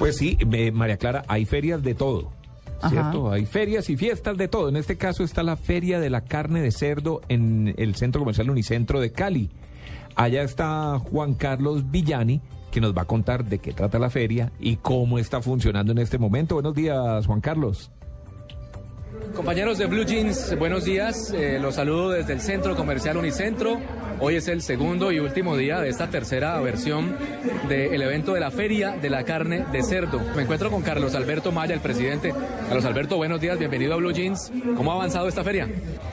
Pues sí, eh, María Clara, hay ferias de todo. ¿Cierto? Hay ferias y fiestas de todo. En este caso está la Feria de la Carne de Cerdo en el Centro Comercial Unicentro de Cali. Allá está Juan Carlos Villani, que nos va a contar de qué trata la feria y cómo está funcionando en este momento. Buenos días, Juan Carlos. Compañeros de Blue Jeans, buenos días. Eh, los saludo desde el Centro Comercial Unicentro. Hoy es el segundo y último día de esta tercera versión del evento de la Feria de la Carne de Cerdo. Me encuentro con Carlos Alberto Maya, el presidente. Carlos Alberto, buenos días, bienvenido a Blue Jeans. ¿Cómo ha avanzado esta feria?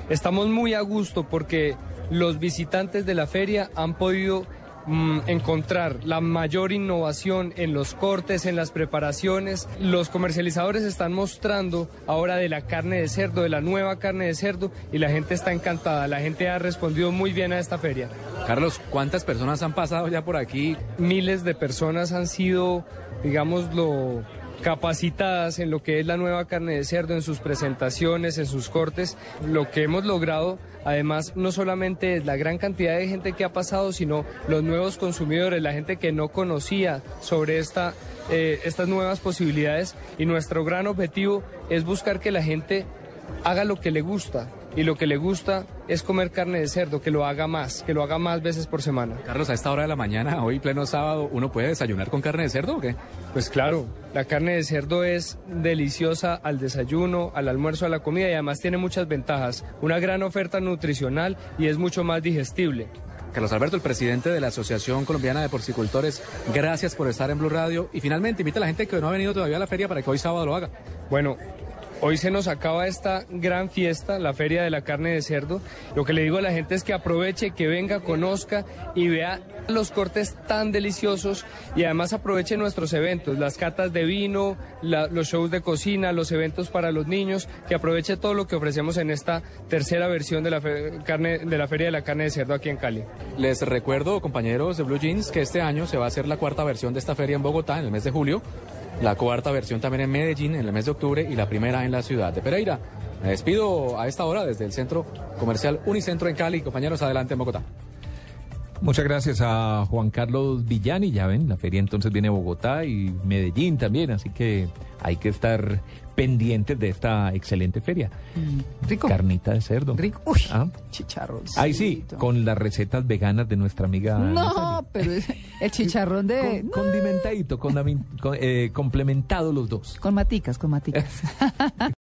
Estamos muy a gusto porque los visitantes de la feria han podido mm, encontrar la mayor innovación en los cortes, en las preparaciones. Los comercializadores están mostrando ahora de la carne de cerdo, de la nueva carne de cerdo, y la gente está encantada. La gente ha respondido muy bien a esta feria. Carlos, ¿cuántas personas han pasado ya por aquí? Miles de personas han sido, digámoslo, capacitadas en lo que es la nueva carne de cerdo, en sus presentaciones, en sus cortes. Lo que hemos logrado, además, no solamente es la gran cantidad de gente que ha pasado, sino los nuevos consumidores, la gente que no conocía sobre esta, eh, estas nuevas posibilidades. Y nuestro gran objetivo es buscar que la gente haga lo que le gusta. Y lo que le gusta es comer carne de cerdo, que lo haga más, que lo haga más veces por semana. Carlos, a esta hora de la mañana, hoy pleno sábado, ¿uno puede desayunar con carne de cerdo o qué? Pues claro, la carne de cerdo es deliciosa al desayuno, al almuerzo, a la comida y además tiene muchas ventajas. Una gran oferta nutricional y es mucho más digestible. Carlos Alberto, el presidente de la Asociación Colombiana de Porcicultores, gracias por estar en Blue Radio. Y finalmente, invita a la gente que no ha venido todavía a la feria para que hoy sábado lo haga. Bueno, Hoy se nos acaba esta gran fiesta, la Feria de la Carne de Cerdo. Lo que le digo a la gente es que aproveche, que venga, conozca y vea los cortes tan deliciosos y además aproveche nuestros eventos, las catas de vino, los shows de cocina, los eventos para los niños, que aproveche todo lo que ofrecemos en esta tercera versión de la, carne, de la Feria de la Carne de Cerdo aquí en Cali. Les recuerdo, compañeros de Blue Jeans, que este año se va a hacer la cuarta versión de esta feria en Bogotá en el mes de julio, la cuarta versión también en Medellín en el mes de octubre y la primera en la ciudad de Pereira. Me despido a esta hora desde el Centro Comercial Unicentro en Cali. Compañeros, adelante en Bogotá. Muchas gracias a Juan Carlos Villani. Ya ven, la feria entonces viene Bogotá y Medellín también, así que hay que estar pendientes de esta excelente feria. Rico. Carnita de cerdo. Rico. Uy, Ah. chicharrón. Ahí sí, con las recetas veganas de nuestra amiga. No, Natalia. pero es- el chicharrón de... Con- condimentadito, con- eh, complementado los dos. Con maticas, con maticas.